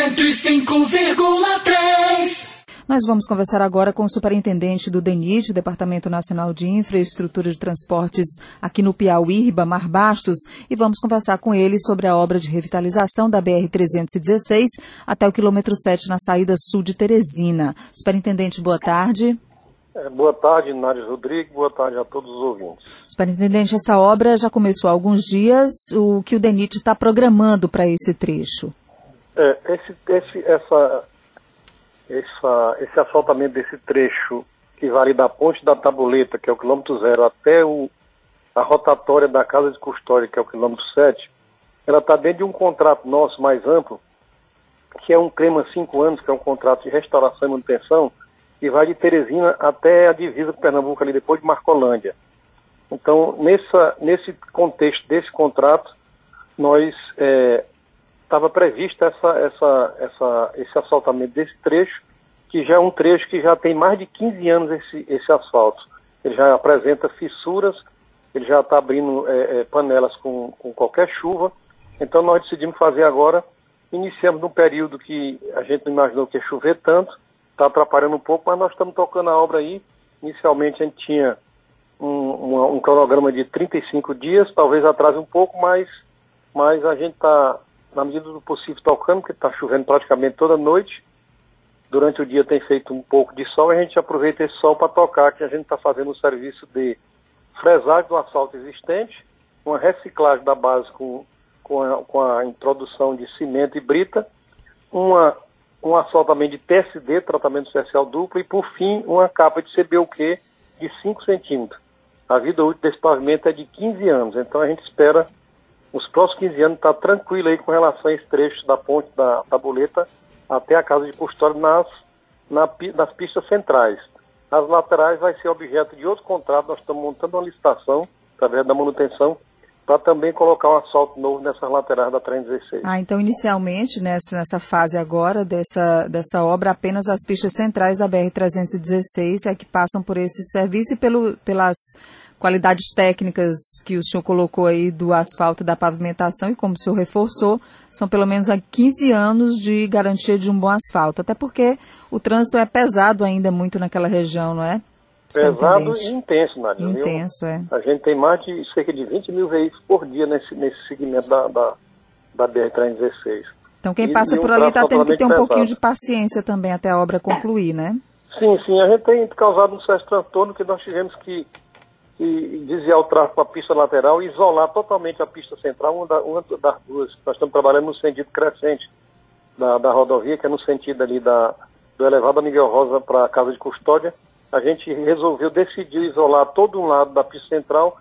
105,3. Nós vamos conversar agora com o superintendente do DENIT, Departamento Nacional de Infraestrutura de Transportes, aqui no Piauí, Ribamar Bastos, e vamos conversar com ele sobre a obra de revitalização da BR-316 até o quilômetro 7 na saída sul de Teresina. Superintendente, boa tarde. É, boa tarde, Nádia Rodrigues, boa tarde a todos os ouvintes. Superintendente, essa obra já começou há alguns dias. O que o DENIT está programando para esse trecho? É, esse, esse, essa, essa, esse asfaltamento desse trecho que vale da ponte da Tabuleta, que é o quilômetro zero, até o, a rotatória da Casa de Custódia, que é o quilômetro 7, ela está dentro de um contrato nosso mais amplo, que é um crema 5 anos, que é um contrato de restauração e manutenção, que vai de Teresina até a divisa com Pernambuco, ali depois de Marcolândia. Então, nessa, nesse contexto desse contrato, nós é, estava previsto essa, essa, essa, esse asfaltamento desse trecho, que já é um trecho que já tem mais de 15 anos esse, esse asfalto. Ele já apresenta fissuras, ele já está abrindo é, é, panelas com, com qualquer chuva. Então nós decidimos fazer agora, iniciamos num período que a gente não imaginou que ia chover tanto, está atrapalhando um pouco, mas nós estamos tocando a obra aí. Inicialmente a gente tinha um, um, um cronograma de 35 dias, talvez atrase um pouco, mas, mas a gente está na medida do possível, tocando, porque está chovendo praticamente toda noite. Durante o dia tem feito um pouco de sol, e a gente aproveita esse sol para tocar, que a gente está fazendo um serviço de fresagem do asfalto existente, uma reciclagem da base com, com, a, com a introdução de cimento e brita, uma, um asfaltamento de TSD, tratamento especial duplo, e por fim uma capa de CBUQ de 5 centímetros. A vida útil desse pavimento é de 15 anos, então a gente espera os próximos 15 anos está tranquilo aí com relação a esse trecho da ponte da tabuleta até a casa de custódia nas, na, nas pistas centrais. As laterais vai ser objeto de outro contrato, nós estamos montando uma licitação, através da manutenção, para também colocar um asfalto novo nessas laterais da 316. Ah, então inicialmente, nessa, nessa fase agora dessa, dessa obra, apenas as pistas centrais da BR-316 é que passam por esse serviço e pelo, pelas qualidades técnicas que o senhor colocou aí do asfalto e da pavimentação, e como o senhor reforçou, são pelo menos há 15 anos de garantia de um bom asfalto. Até porque o trânsito é pesado ainda muito naquela região, não é? Pesado e intenso, Nadia. Intenso, é. A gente tem mais de cerca de 20 mil veículos por dia nesse, nesse segmento da, da, da BR-316. Então quem passa por ali está tendo que ter um pesado. pouquinho de paciência também até a obra concluir, né? Sim, sim. A gente tem causado um certo transtorno que nós tivemos que e desviar o tráfego para a pista lateral e isolar totalmente a pista central, uma, da, uma das duas. Nós estamos trabalhando no sentido crescente da, da rodovia, que é no sentido ali da, do elevado Miguel Rosa para a casa de custódia. A gente resolveu, decidiu isolar todo um lado da pista central,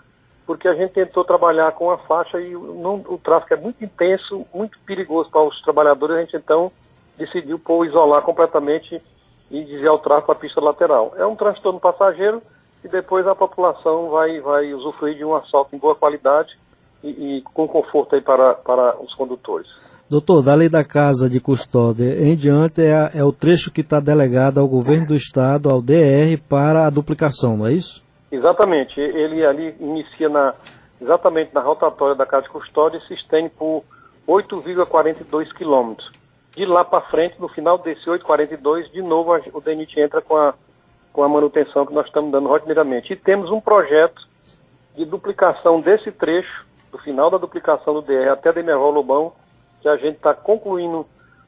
porque a gente tentou trabalhar com a faixa e não, o tráfego é muito intenso, muito perigoso para os trabalhadores. A gente então decidiu pôr, isolar completamente e desviar o tráfego para a pista lateral. É um transtorno passageiro e depois a população vai, vai usufruir de um asfalto em boa qualidade e, e com conforto aí para, para os condutores. Doutor, da lei da casa de custódia em diante é, é o trecho que está delegado ao governo do estado, ao DR, para a duplicação, não é isso? Exatamente. Ele ali inicia na, exatamente na rotatória da casa de custódia e se estende por 8,42 quilômetros. De lá para frente, no final desse 8,42, de novo o DENIT entra com a com a manutenção que nós estamos dando rotineiramente. E temos um projeto de duplicação desse trecho, do final da duplicação do DR até Demerval Lobão, que a gente está concluindo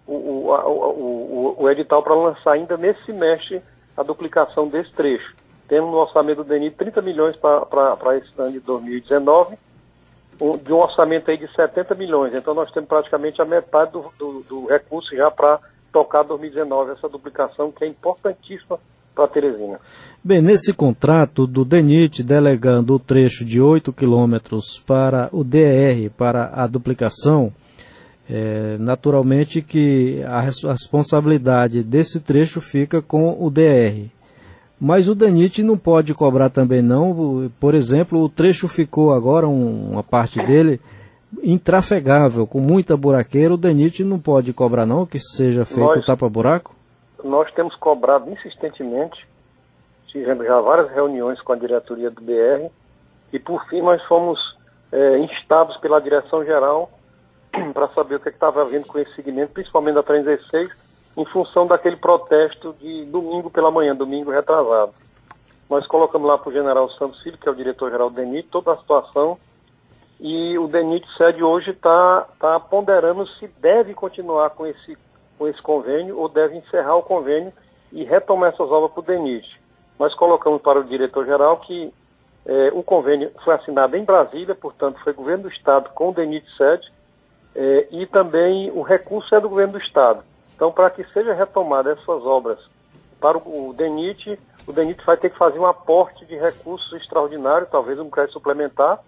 o, o, o, o edital para lançar ainda nesse semestre a duplicação desse trecho. Temos no orçamento do DENI 30 milhões para esse ano de 2019, um, de um orçamento aí de 70 milhões. Então nós temos praticamente a metade do, do, do recurso já para tocar 2019 essa duplicação, que é importantíssima para Teresina. Bem, nesse contrato do DENIT delegando o trecho de 8 quilômetros para o DR, para a duplicação, é, naturalmente que a responsabilidade desse trecho fica com o DR. Mas o DENIT não pode cobrar também não, por exemplo, o trecho ficou agora, um, uma parte dele, intrafegável, com muita buraqueira, o DENIT não pode cobrar não que seja feito Nós... tapa-buraco? Nós temos cobrado insistentemente, tivemos já várias reuniões com a diretoria do BR, e por fim nós fomos é, instados pela direção geral para saber o que é estava havendo com esse segmento, principalmente da 316, em função daquele protesto de domingo pela manhã, domingo retrasado. Nós colocamos lá para o general Santos Filho, que é o diretor-geral do DENIT, toda a situação, e o DENIT sede hoje está tá ponderando se deve continuar com esse, com esse convênio ou deve encerrar o convênio e retomar essas obras para o DENIT. Nós colocamos para o diretor-geral que é, o convênio foi assinado em Brasília, portanto, foi governo do Estado com o DENIT sede, é, e também o recurso é do governo do Estado. Então, para que seja retomada essas obras para o DENIT, o DENIT vai ter que fazer um aporte de recursos extraordinário, talvez um crédito suplementar,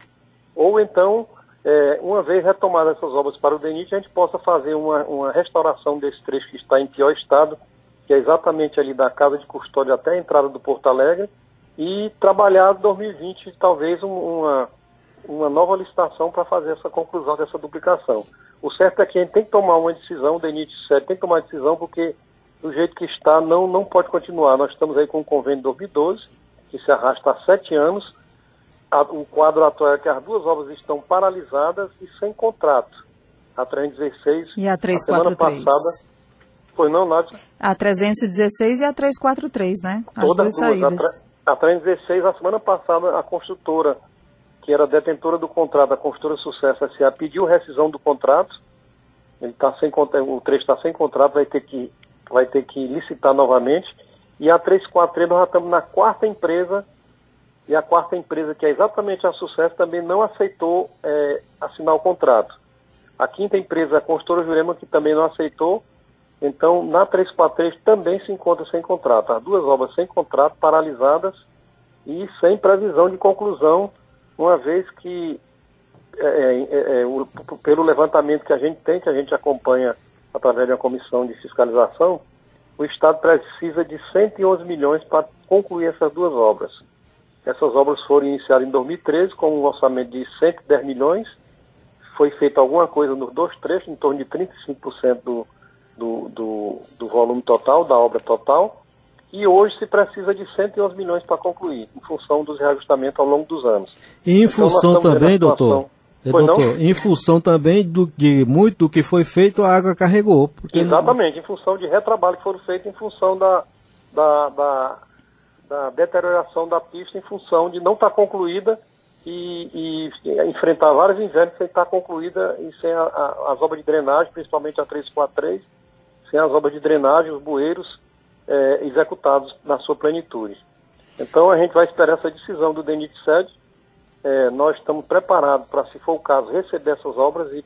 ou então, é, uma vez retomadas essas obras para o DENIT, a gente possa fazer uma, uma restauração desse trecho que está em pior estado, que é exatamente ali da Casa de Custódia até a entrada do Porto Alegre, e trabalhar 2020 talvez uma, uma nova licitação para fazer essa conclusão dessa duplicação. O certo é que a gente tem que tomar uma decisão, o DENIT sério tem que tomar uma decisão porque do jeito que está não, não pode continuar. Nós estamos aí com o convênio de 2012, que se arrasta há sete anos. A, o quadro atual é que as duas obras estão paralisadas e sem contrato. A 316 e a 343. A semana passada foi não, Nádia? A 316 e a 343, né? As Todas duas saídas. A 316, a semana passada, a construtora, que era detentora do contrato, a construtora Sucesso S.A., pediu rescisão do contrato. Ele tá sem, o trecho está sem contrato, vai ter, que, vai ter que licitar novamente. E a 343, nós já estamos na quarta empresa, e a quarta empresa, que é exatamente a Sucesso, também não aceitou é, assinar o contrato. A quinta empresa, a construtora Jurema, que também não aceitou, então, na 343 também se encontra sem contrato. As duas obras sem contrato, paralisadas e sem previsão de conclusão, uma vez que, é, é, é, é o, pelo levantamento que a gente tem, que a gente acompanha através de uma comissão de fiscalização, o Estado precisa de 111 milhões para concluir essas duas obras. Essas obras foram iniciadas em 2013 com um orçamento de 110 milhões. Foi feita alguma coisa nos dois trechos, em torno de 35% do, do, do, do volume total, da obra total, e hoje se precisa de 111 milhões para concluir, em função dos reajustamentos ao longo dos anos. E em então, função também, doutor, é, doutor, em função também do que muito do que foi feito, a água carregou. Exatamente, não... em função de retrabalho que foram feitos, em função da, da, da, da deterioração da pista, em função de não estar tá concluída e, e, enfrentar vários invernos sem estar tá concluída e sem a, a, as obras de drenagem, principalmente a 343, sem as obras de drenagem, os bueiros é, executados na sua plenitude. Então a gente vai esperar essa decisão do DENIT SED. É, nós estamos preparados para, se for o caso, receber essas obras e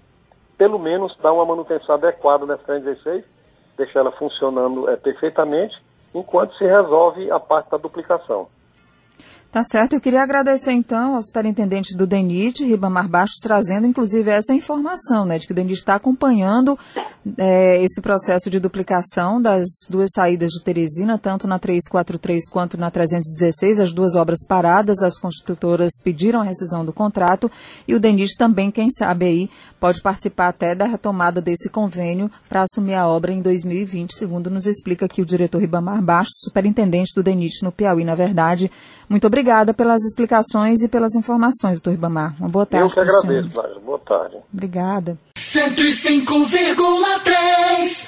pelo menos dar uma manutenção adequada nessa 316, deixar ela funcionando é, perfeitamente, enquanto se resolve a parte da duplicação. Tá certo. Eu queria agradecer então ao superintendente do DENIT, Ribamar Baixos, trazendo inclusive essa informação, né, de que o DENIT está acompanhando é, esse processo de duplicação das duas saídas de Teresina, tanto na 343 quanto na 316, as duas obras paradas, as construtoras pediram a rescisão do contrato e o DENIT também, quem sabe aí, pode participar até da retomada desse convênio para assumir a obra em 2020, segundo nos explica aqui o diretor Ribamar Baixos, superintendente do DENIT no Piauí, na verdade. Muito obrigado obrigada pelas explicações e pelas informações, doutor Ribamar. Uma boa tarde. Eu que agradeço, Boa tarde. Obrigada. 105,3